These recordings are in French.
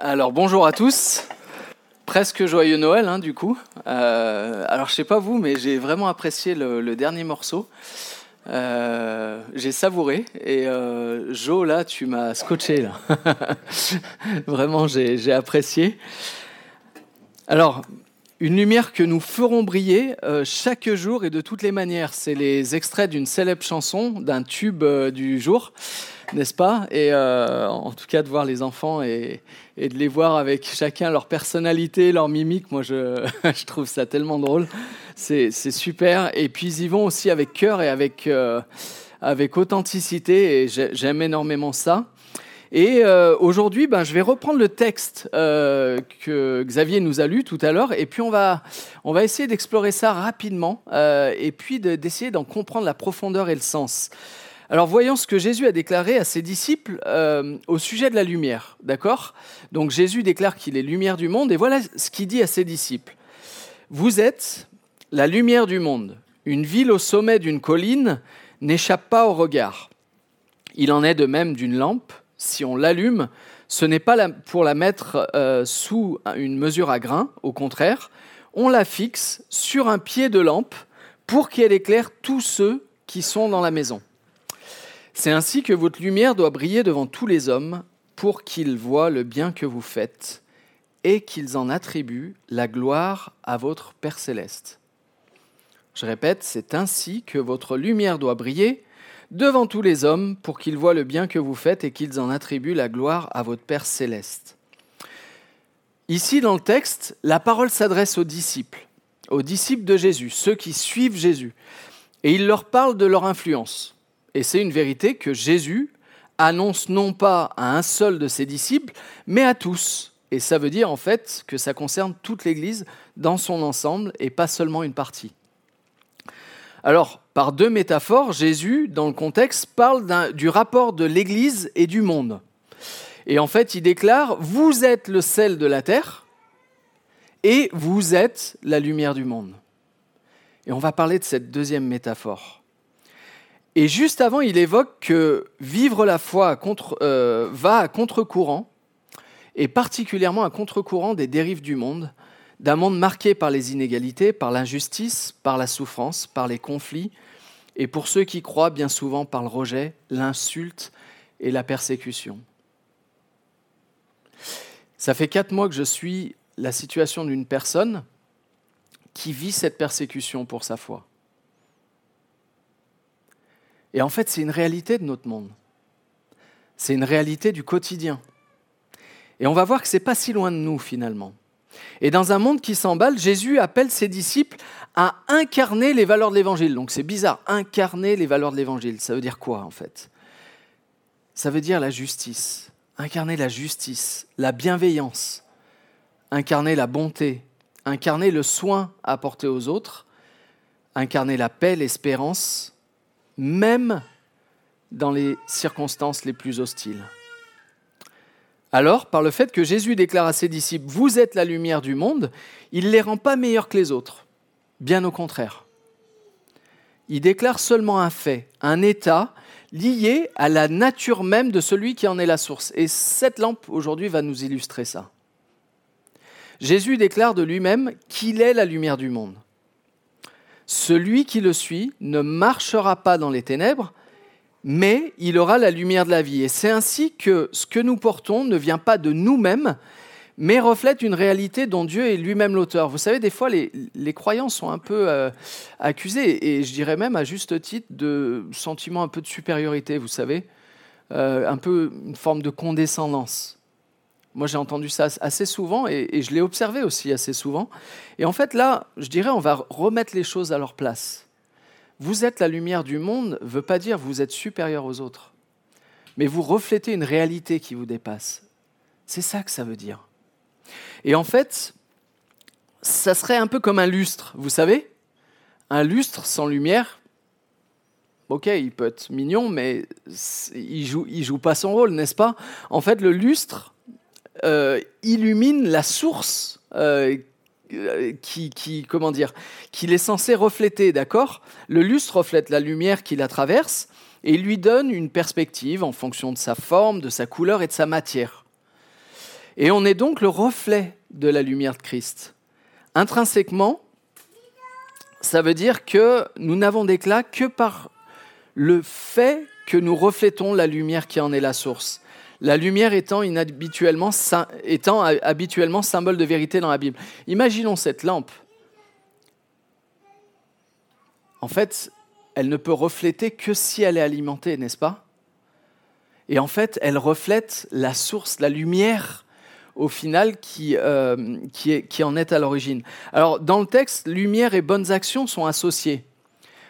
Alors bonjour à tous. Presque joyeux Noël, hein, du coup. Euh, alors je sais pas vous, mais j'ai vraiment apprécié le, dernier morceau. Euh, j'ai savouré et euh, Jo là, tu m'as scotché là. vraiment, j'ai apprécié. Alors une lumière que nous ferons briller chaque jour et de toutes les manières. C'est les extraits d'une célèbre chanson, d'un tube du jour n'est-ce pas? Et euh, en tout cas, de voir les enfants et, de les voir avec chacun leur personnalité, leur mimique, moi, je, trouve ça tellement drôle. C'est super. Et puis, ils y vont aussi avec cœur et avec, euh, avec authenticité. Et j'aime énormément ça. Et euh, aujourd'hui, ben, je vais reprendre le texte que Xavier nous a lu tout à l'heure, et puis on va, on va essayer d'explorer ça rapidement, et puis d'essayer d'en comprendre la profondeur et le sens. Alors voyons ce que Jésus a déclaré à ses disciples euh, au sujet de la lumière. D'accord? Donc Jésus déclare qu'il est lumière du monde et voilà ce qu'il dit à ses disciples. Vous êtes la lumière du monde. Une ville au sommet d'une colline n'échappe pas au regard. Il en est de même d'une lampe. Si on l'allume, ce n'est pas pour la mettre euh, sous une mesure à grain, au contraire, on la fixe sur un pied de lampe pour qu'elle éclaire tous ceux qui sont dans la maison. C'est ainsi que votre lumière doit briller devant tous les hommes pour qu'ils voient le bien que vous faites et qu'ils en attribuent la gloire à votre Père céleste. Je répète, c'est ainsi que votre lumière doit briller devant tous les hommes pour qu'ils voient le bien que vous faites et qu'ils en attribuent la gloire à votre Père céleste. Ici, dans le texte, la parole s'adresse aux disciples, aux disciples de Jésus, ceux qui suivent Jésus, et il leur parle de leur influence. Et c'est une vérité que Jésus annonce non pas à un seul de ses disciples, mais à tous. Et ça veut dire en fait que ça concerne toute l'Église dans son ensemble et pas seulement une partie. Alors, par deux métaphores, Jésus, dans le contexte, parle du rapport de l'Église et du monde. Et en fait, il déclare, vous êtes le sel de la terre et vous êtes la lumière du monde. Et on va parler de cette deuxième métaphore. Et juste avant, il évoque que vivre la foi euh, va à contre-courant, et particulièrement à contre-courant des dérives du monde, d'un monde marqué par les inégalités, par l'injustice, par la souffrance, par les conflits, et pour ceux qui croient, bien souvent par le rejet, l'insulte et la persécution. Ça fait quatre mois que je suis la situation d'une personne qui vit cette persécution pour sa foi. Et en fait, c'est une réalité de notre monde. C'est une réalité du quotidien. Et on va voir que ce n'est pas si loin de nous finalement. Et dans un monde qui s'emballe, Jésus appelle ses disciples à incarner les valeurs de l'Évangile. Donc c'est bizarre, incarner les valeurs de l'Évangile. Ça veut dire quoi en fait? Ça veut dire la justice. Incarner la justice, la bienveillance, incarner la bonté, incarner le soin à apporter aux autres, incarner la paix, l'espérance, même dans les circonstances les plus hostiles. Alors, par le fait que Jésus déclare à ses disciples, Vous êtes la lumière du monde, il ne les rend pas meilleurs que les autres. Bien au contraire. Il déclare seulement un fait, un état lié à la nature même de celui qui en est la source. Et cette lampe, aujourd'hui, va nous illustrer ça. Jésus déclare de lui-même qu'il est la lumière du monde. Celui qui le suit ne marchera pas dans les ténèbres, mais il aura la lumière de la vie. Et c'est ainsi que ce que nous portons ne vient pas de nous-mêmes, mais reflète une réalité dont Dieu est lui-même l'auteur. Vous savez, des fois, les, croyants sont un peu euh, accusés, et je dirais même à juste titre, de sentiments un peu de supériorité, vous savez, euh, un peu une forme de condescendance. Moi, j'ai entendu ça assez souvent et, je l'ai observé aussi assez souvent. Et en fait, là, je dirais, on va remettre les choses à leur place. Vous êtes la lumière du monde ne veut pas dire vous êtes supérieur aux autres, mais vous reflétez une réalité qui vous dépasse. C'est ça que ça veut dire. Et en fait, ça serait un peu comme un lustre, vous savez? Un lustre sans lumière, ok, il peut être mignon, mais il joue, joue pas son rôle, n'est-ce pas? En fait, le lustre, euh, illumine la source euh, qui, qui, comment dire, est censé refléter, d'accord? Le lustre reflète la lumière qui la traverse et lui donne une perspective en fonction de sa forme, de sa couleur et de sa matière. Et on est donc le reflet de la lumière de Christ. Intrinsèquement, ça veut dire que nous n'avons d'éclat que par le fait que nous reflétons la lumière qui en est la source. La lumière étant, habituellement symbole de vérité dans la Bible. Imaginons cette lampe. En fait, elle ne peut refléter que si elle est alimentée, n'est-ce pas? Et en fait, elle reflète la source, la lumière au final qui, euh, qui en est à l'origine. Alors dans le texte, lumière et bonnes actions sont associées.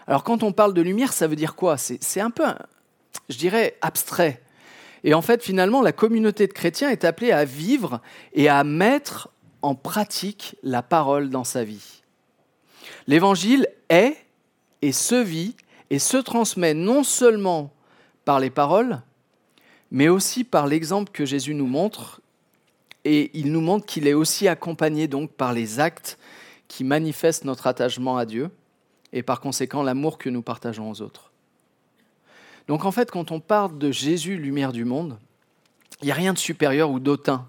Alors quand on parle de lumière, ça veut dire quoi? C'est un peu, je dirais, abstrait. Et en fait, finalement, la communauté de chrétiens est appelée à vivre et à mettre en pratique la parole dans sa vie. L'évangile est et se vit et se transmet non seulement par les paroles, mais aussi par l'exemple que Jésus nous montre, et il nous montre qu'il est aussi accompagné donc par les actes qui manifestent notre attachement à Dieu et par conséquent l'amour que nous partageons aux autres. Donc en fait, quand on parle de Jésus, lumière du monde, il n'y a rien de supérieur ou d'autant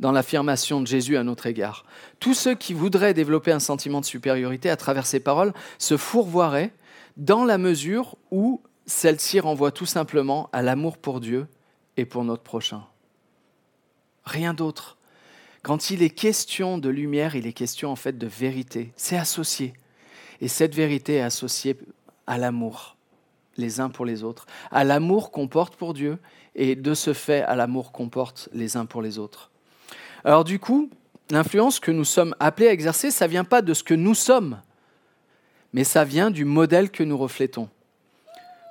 dans l'affirmation de Jésus à notre égard. Tous ceux qui voudraient développer un sentiment de supériorité à travers ces paroles se fourvoieraient dans la mesure où celle-ci renvoie tout simplement à l'amour pour Dieu et pour notre prochain. Rien d'autre. Quand il est question de lumière, il est question en fait de vérité. C'est associé. Et cette vérité est associée à l'amour, les uns pour les autres, à l'amour qu'on porte pour Dieu et de ce fait à l'amour qu'on porte les uns pour les autres. Alors du coup, l'influence que nous sommes appelés à exercer, ça vient pas de ce que nous sommes, mais ça vient du modèle que nous reflétons.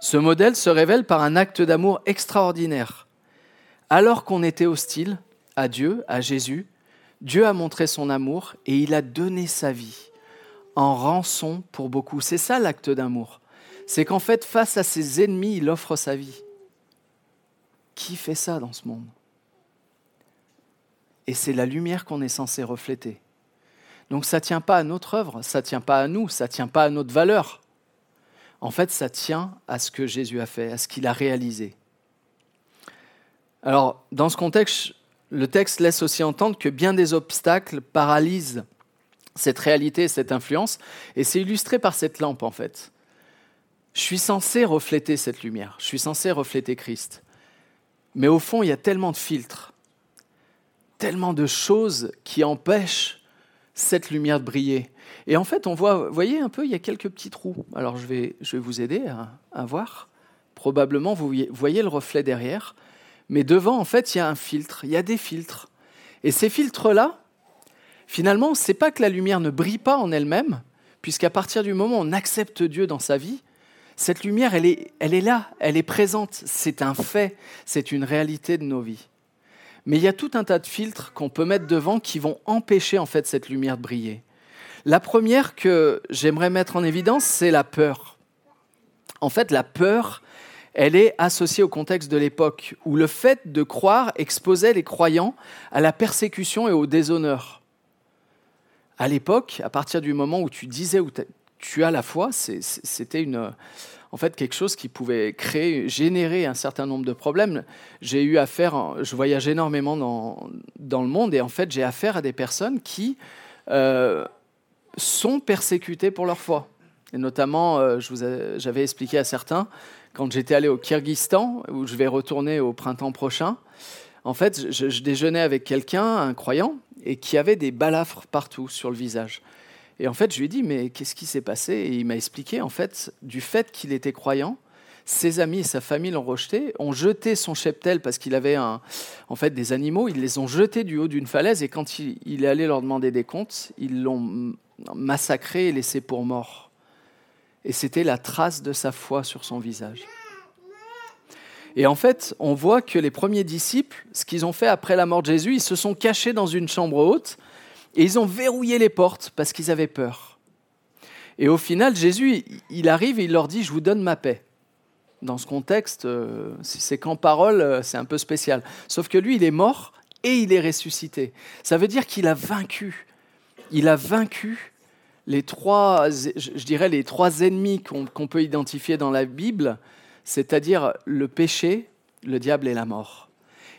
Ce modèle se révèle par un acte d'amour extraordinaire. Alors qu'on était hostile, à Dieu, à Jésus, Dieu a montré son amour et il a donné sa vie en rançon pour beaucoup. C'est ça l'acte d'amour. C'est qu'en fait, face à ses ennemis, il offre sa vie. Qui fait ça dans ce monde? Et c'est la lumière qu'on est censé refléter. Donc ça ne tient pas à notre œuvre, ça ne tient pas à nous, ça ne tient pas à notre valeur. En fait, ça tient à ce que Jésus a fait, à ce qu'il a réalisé. Alors, dans ce contexte, le texte laisse aussi entendre que bien des obstacles paralysent cette réalité, cette influence, et c'est illustré par cette lampe en fait. Je suis censé refléter cette lumière, je suis censé refléter Christ. Mais au fond, il y a tellement de filtres, tellement de choses qui empêchent cette lumière de briller. Et en fait, on voit, vous voyez un peu, il y a quelques petits trous. Alors je vais, je vais vous aider à, à voir. Probablement, vous voyez le reflet derrière. Mais devant, en fait, il y a un filtre, il y a des filtres. Et ces filtres-là, finalement, ce n'est pas que la lumière ne brille pas en elle-même, puisqu'à partir du moment où on accepte Dieu dans sa vie, cette lumière, elle est, là, elle est présente, c'est un fait, c'est une réalité de nos vies. Mais il y a tout un tas de filtres qu'on peut mettre devant qui vont empêcher en fait cette lumière de briller. La première que j'aimerais mettre en évidence, c'est la peur. En fait, la peur, elle est associée au contexte de l'époque, où le fait de croire exposait les croyants à la persécution et au déshonneur. À l'époque, à partir du moment où tu disais tu as la foi, c'était une, en fait quelque chose qui pouvait créer, générer un certain nombre de problèmes. J'ai eu affaire, je voyage énormément dans, le monde, et en fait j'ai affaire à des personnes qui euh, sont persécutées pour leur foi. Et notamment, euh, j'avais expliqué à certains quand j'étais allé au Kyrgyzstan, où je vais retourner au printemps prochain, en fait, je, déjeunais avec quelqu'un, un croyant, et qui avait des balafres partout sur le visage. Et en fait, je lui ai dit, mais qu'est-ce qui s'est passé? Et il m'a expliqué, en fait, du fait qu'il était croyant, ses amis et sa famille l'ont rejeté, ont jeté son cheptel parce qu'il avait en fait des animaux, ils les ont jetés du haut d'une falaise et quand il, il est allé leur demander des comptes, ils l'ont massacré et laissé pour mort et c'était la trace de sa foi sur son visage. Et en fait, on voit que les premiers disciples, ce qu'ils ont fait après la mort de Jésus, ils se sont cachés dans une chambre haute et ils ont verrouillé les portes parce qu'ils avaient peur. Et au final, Jésus, il arrive et il leur dit, je vous donne ma paix. Dans ce contexte, euh, c'est qu'en parole, euh, c'est un peu spécial. Sauf que lui, il est mort et il est ressuscité. Ça veut dire qu'il a vaincu. Il a vaincu les trois, je dirais les trois ennemis qu'on peut identifier dans la Bible, c'est-à-dire le péché, le diable et la mort.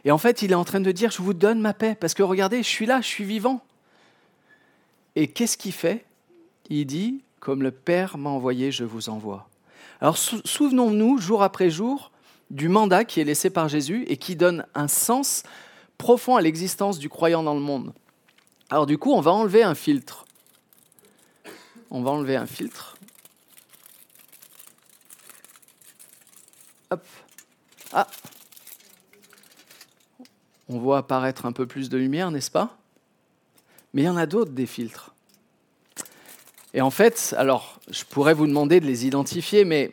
Et en fait, il est en train de dire, je vous donne ma paix, parce que regardez, je suis là, je suis vivant. Et qu'est-ce qu'il fait? Il dit, comme le Père m'a envoyé, je vous envoie. Alors souvenons-nous, jour après jour, du mandat qui est laissé par Jésus et qui donne un sens profond à l'existence du croyant dans le monde. Alors du coup, on va enlever un filtre. On va enlever un filtre. Hop. Ah, on voit apparaître un peu plus de lumière, n'est-ce pas? Mais il y en a d'autres des filtres. Et en fait, alors, je pourrais vous demander de les identifier, mais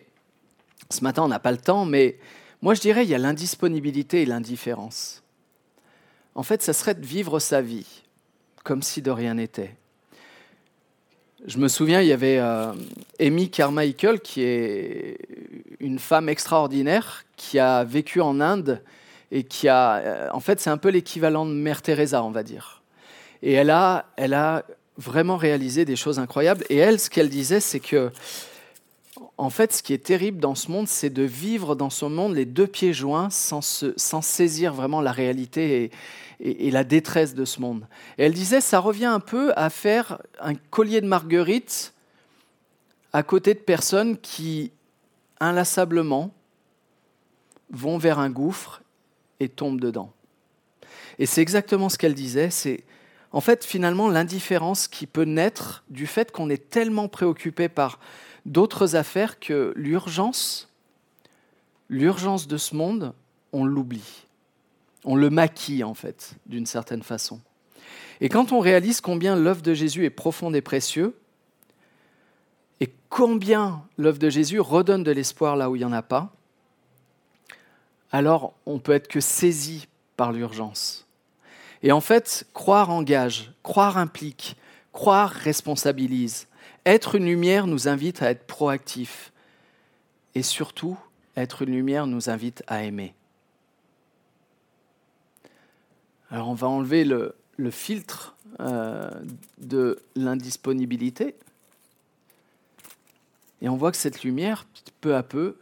ce matin, on n'a pas le temps, mais moi, je dirais, il y a l'indisponibilité et l'indifférence. En fait, ça serait de vivre sa vie comme si de rien n'était. Je me souviens, il y avait euh, Amy Carmichael, qui est une femme extraordinaire, qui a vécu en Inde et qui a, euh, en fait, c'est un peu l'équivalent de Mère Teresa, on va dire. Et elle a, elle a vraiment réalisé des choses incroyables. Et elle, ce qu'elle disait, c'est que, en fait, ce qui est terrible dans ce monde, c'est de vivre dans ce monde les deux pieds joints sans, sans saisir vraiment la réalité et, la détresse de ce monde. Et elle disait, ça revient un peu à faire un collier de marguerites à côté de personnes qui, inlassablement, vont vers un gouffre et tombe dedans. Et c'est exactement ce qu'elle disait, c'est en fait finalement l'indifférence qui peut naître du fait qu'on est tellement préoccupé par d'autres affaires que l'urgence, l'urgence de ce monde, on l'oublie. On le maquille en fait, d'une certaine façon. Et quand on réalise combien l'œuvre de Jésus est profonde et précieuse, et combien l'œuvre de Jésus redonne de l'espoir là où il n'y en a pas, alors on peut être que saisi par l'urgence. Et en fait, croire engage, croire implique, croire responsabilise. Être une lumière nous invite à être proactif. Et surtout, être une lumière nous invite à aimer. Alors on va enlever le, filtre euh, de l'indisponibilité. Et on voit que cette lumière, peu à peu,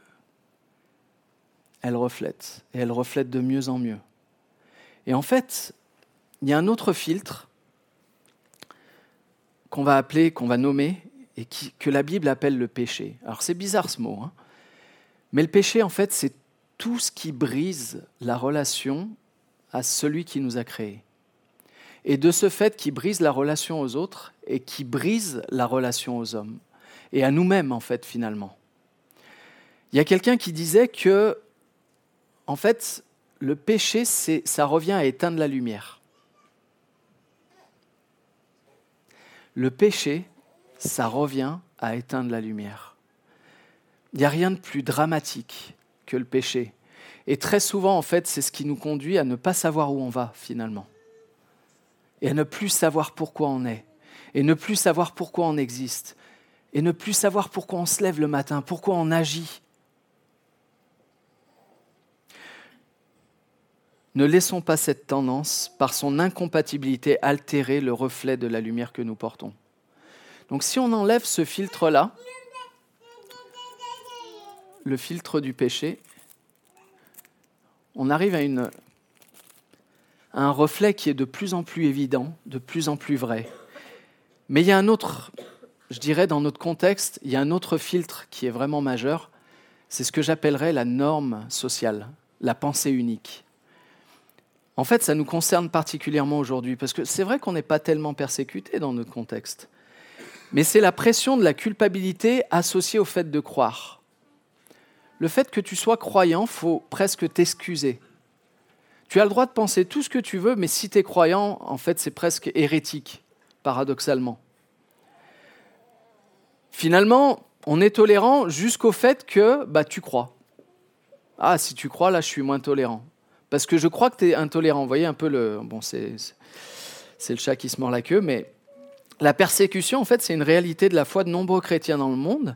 elle reflète, et elle reflète de mieux en mieux. Et en fait, il y a un autre filtre qu'on va appeler, qu'on va nommer, et que la Bible appelle le péché. Alors c'est bizarre ce mot, hein. mais le péché, en fait, c'est tout ce qui brise la relation à celui qui nous a créés. Et de ce fait, qui brise la relation aux autres et qui brise la relation aux hommes. Et à nous-mêmes, en fait, finalement. Il y a quelqu'un qui disait que en fait, le péché, ça revient à éteindre la lumière. Le péché, ça revient à éteindre la lumière. Il n'y a rien de plus dramatique que le péché. Et très souvent, en fait, c'est ce qui nous conduit à ne pas savoir où on va, finalement. Et à ne plus savoir pourquoi on est. Et ne plus savoir pourquoi on existe. Et ne plus savoir pourquoi on se lève le matin, pourquoi on agit. Ne laissons pas cette tendance, par son incompatibilité, altérer le reflet de la lumière que nous portons. Donc si on enlève ce filtre-là, le filtre du péché, on arrive à, un reflet qui est de plus en plus évident, de plus en plus vrai. Mais il y a un autre, je dirais dans notre contexte, il y a un autre filtre qui est vraiment majeur, c'est ce que j'appellerais la norme sociale, la pensée unique. En fait, ça nous concerne particulièrement aujourd'hui, parce que c'est vrai qu'on n'est pas tellement persécuté dans notre contexte. Mais c'est la pression de la culpabilité associée au fait de croire. Le fait que tu sois croyant, faut presque t'excuser. Tu as le droit de penser tout ce que tu veux, mais si tu es croyant, en fait, c'est presque hérétique, paradoxalement. Finalement, on est tolérant jusqu'au fait que bah, tu crois. Ah, si tu crois, là, je suis moins tolérant parce que je crois que tu es intolérant. Vous voyez un peu le. Bon, c'est, le chat qui se mord la queue, mais la persécution, en fait, c'est une réalité de la foi de nombreux chrétiens dans le monde.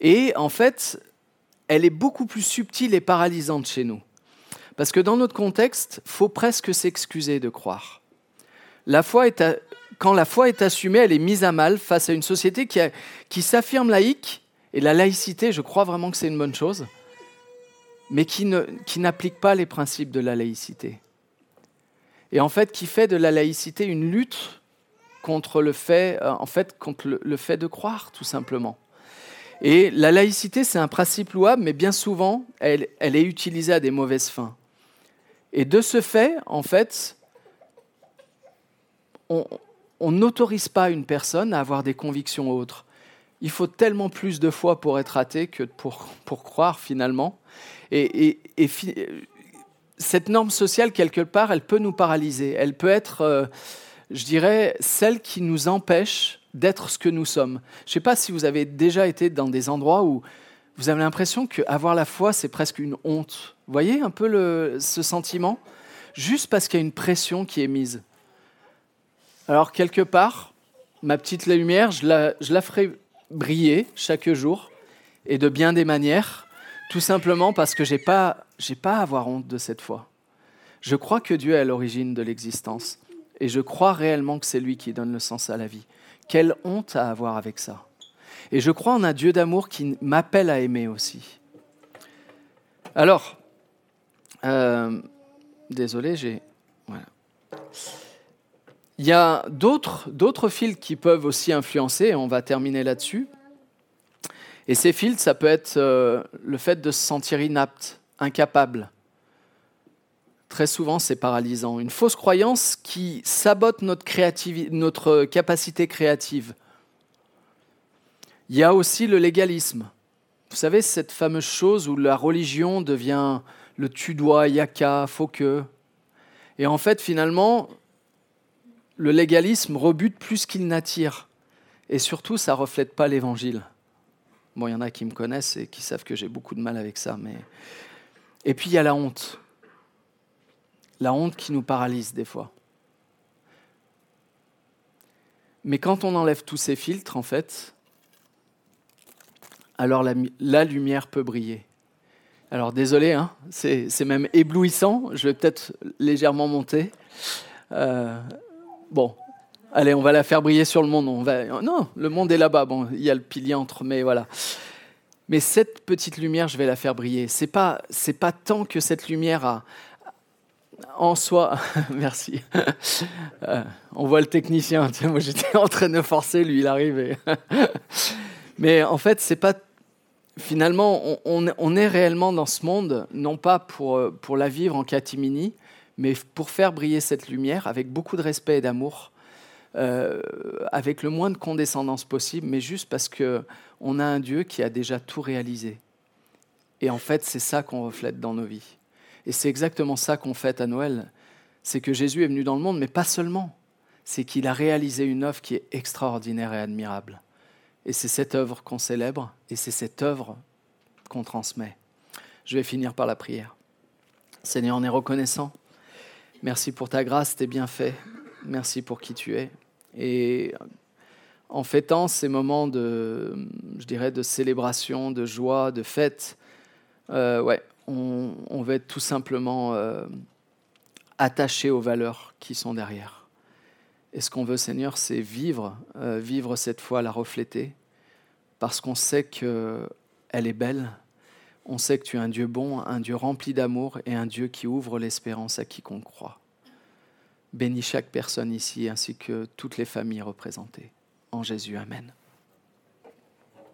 Et en fait, elle est beaucoup plus subtile et paralysante chez nous. Parce que dans notre contexte, faut presque s'excuser de croire. La foi est Quand la foi est assumée, elle est mise à mal face à une société qui, qui s'affirme laïque. Et la laïcité, je crois vraiment que c'est une bonne chose mais qui n'applique pas les principes de la laïcité. et en fait qui fait de la laïcité une lutte contre le fait, euh, en fait, contre le, fait de croire, tout simplement. Et la laïcité, c'est un principe louable, mais bien souvent, elle, elle est utilisée à des mauvaises fins. Et de ce fait, en fait, on n'autorise pas une personne à avoir des convictions autres. Il faut tellement plus de foi pour être athée que pour, pour croire finalement. Et, et, cette norme sociale, quelque part, elle peut nous paralyser. Elle peut être, euh, je dirais, celle qui nous empêche d'être ce que nous sommes. Je ne sais pas si vous avez déjà été dans des endroits où vous avez l'impression qu'avoir la foi, c'est presque une honte. Vous voyez un peu le, ce sentiment? Juste parce qu'il y a une pression qui est mise. Alors, quelque part, ma petite lumière, je la, je la ferai briller chaque jour et de bien des manières, tout simplement parce que je n'ai pas, pas à avoir honte de cette foi. Je crois que Dieu est à l'origine de l'existence et je crois réellement que c'est lui qui donne le sens à la vie. Quelle honte à avoir avec ça. Et je crois en un Dieu d'amour qui m'appelle à aimer aussi. Alors, euh, désolé, j'ai... Voilà. Il y a d'autres fils qui peuvent aussi influencer, et on va terminer là-dessus. Et ces fils, ça peut être euh, le fait de se sentir inapte, incapable. Très souvent, c'est paralysant. Une fausse croyance qui sabote notre, notre capacité créative. Il y a aussi le légalisme. Vous savez, cette fameuse chose où la religion devient le tu dois, yaka, faut que. Et en fait, finalement, le légalisme rebute plus qu'il n'attire. Et surtout, ça reflète pas l'évangile. Bon, il y en a qui me connaissent et qui savent que j'ai beaucoup de mal avec ça. Mais... Et puis, il y a la honte. La honte qui nous paralyse des fois. Mais quand on enlève tous ces filtres, en fait, alors la, lumière peut briller. Alors désolé, hein, c'est même éblouissant, je vais peut-être légèrement monter. Euh, Bon, allez, on va la faire briller sur le monde. On va... Non, le monde est là-bas. Bon, il y a le pilier entre, mais voilà. Mais cette petite lumière, je vais la faire briller. C'est pas, c'est pas tant que cette lumière a en soi. Merci. Euh, on voit le technicien. moi, j'étais en train de forcer, lui, il arrive. mais en fait, c'est pas. Finalement, on, on, est réellement dans ce monde, non pas pour, pour la vivre en catimini, mais pour faire briller cette lumière avec beaucoup de respect et d'amour, euh, avec le moins de condescendance possible, mais juste parce qu'on a un Dieu qui a déjà tout réalisé. Et en fait, c'est ça qu'on reflète dans nos vies. Et c'est exactement ça qu'on fait à Noël. C'est que Jésus est venu dans le monde, mais pas seulement. C'est qu'il a réalisé une œuvre qui est extraordinaire et admirable. Et c'est cette œuvre qu'on célèbre, et c'est cette œuvre qu'on transmet. Je vais finir par la prière. Seigneur, on est reconnaissant Merci pour ta grâce, tes bienfaits. Merci pour qui tu es. Et en fêtant ces moments de, je dirais, de célébration, de joie, de fête, euh, ouais, on, on, veut être tout simplement euh, attaché aux valeurs qui sont derrière. Et ce qu'on veut, Seigneur, c'est vivre, euh, vivre cette foi, la refléter, parce qu'on sait qu'elle est belle, on sait que tu es un Dieu bon, un Dieu rempli d'amour et un Dieu qui ouvre l'espérance à quiconque croit. Bénis chaque personne ici ainsi que toutes les familles représentées. En Jésus, Amen.